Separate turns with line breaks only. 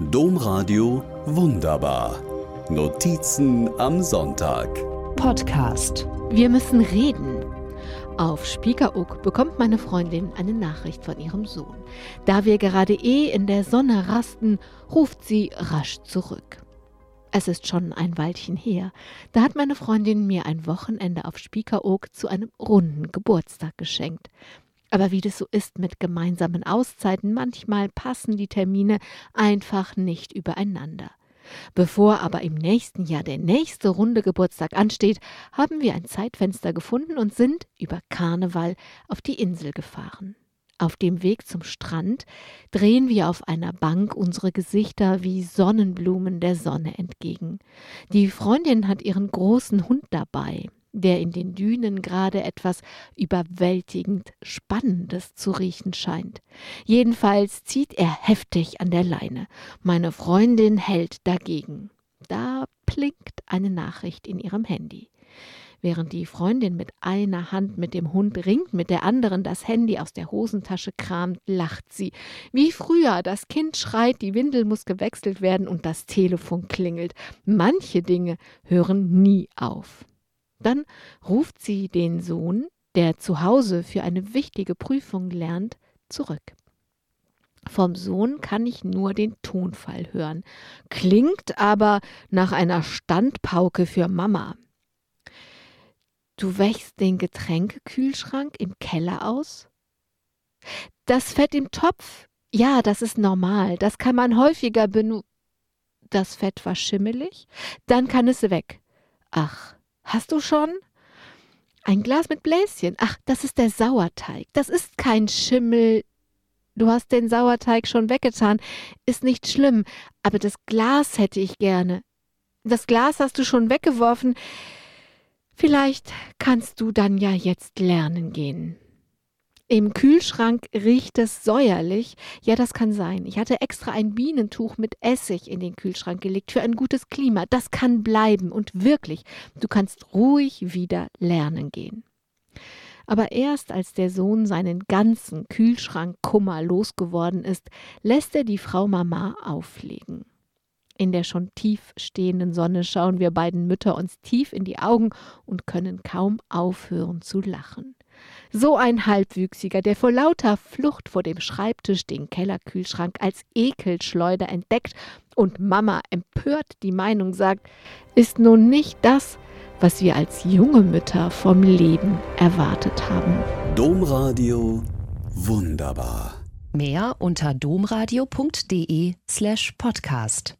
Domradio Wunderbar. Notizen am Sonntag.
Podcast. Wir müssen reden. Auf Spiekeroog bekommt meine Freundin eine Nachricht von ihrem Sohn. Da wir gerade eh in der Sonne rasten, ruft sie rasch zurück. Es ist schon ein Weilchen her. Da hat meine Freundin mir ein Wochenende auf Spiekeroog zu einem runden Geburtstag geschenkt. Aber wie das so ist mit gemeinsamen Auszeiten, manchmal passen die Termine einfach nicht übereinander. Bevor aber im nächsten Jahr der nächste runde Geburtstag ansteht, haben wir ein Zeitfenster gefunden und sind über Karneval auf die Insel gefahren. Auf dem Weg zum Strand drehen wir auf einer Bank unsere Gesichter wie Sonnenblumen der Sonne entgegen. Die Freundin hat ihren großen Hund dabei, der in den Dünen gerade etwas überwältigend Spannendes zu riechen scheint. Jedenfalls zieht er heftig an der Leine. Meine Freundin hält dagegen. Da blinkt eine Nachricht in ihrem Handy. Während die Freundin mit einer Hand mit dem Hund ringt, mit der anderen das Handy aus der Hosentasche kramt, lacht sie. Wie früher, das Kind schreit, die Windel muss gewechselt werden und das Telefon klingelt. Manche Dinge hören nie auf. Dann ruft sie den Sohn, der zu Hause für eine wichtige Prüfung lernt, zurück. Vom Sohn kann ich nur den Tonfall hören, klingt aber nach einer Standpauke für Mama. Du wächst den Getränkekühlschrank im Keller aus? Das Fett im Topf? Ja, das ist normal. Das kann man häufiger benutzen. Das Fett war schimmelig? Dann kann es weg. Ach, Hast du schon? Ein Glas mit Bläschen. Ach, das ist der Sauerteig. Das ist kein Schimmel. Du hast den Sauerteig schon weggetan. Ist nicht schlimm. Aber das Glas hätte ich gerne. Das Glas hast du schon weggeworfen. Vielleicht kannst du dann ja jetzt lernen gehen. Im Kühlschrank riecht es säuerlich. Ja, das kann sein. Ich hatte extra ein Bienentuch mit Essig in den Kühlschrank gelegt für ein gutes Klima. Das kann bleiben. Und wirklich, du kannst ruhig wieder lernen gehen. Aber erst als der Sohn seinen ganzen Kühlschrankkummer losgeworden ist, lässt er die Frau Mama auflegen. In der schon tief stehenden Sonne schauen wir beiden Mütter uns tief in die Augen und können kaum aufhören zu lachen. So ein Halbwüchsiger, der vor lauter Flucht vor dem Schreibtisch den Kellerkühlschrank als Ekelschleuder entdeckt und Mama empört die Meinung sagt, ist nun nicht das, was wir als junge Mütter vom Leben erwartet haben.
Domradio wunderbar.
Mehr unter domradio.de slash podcast.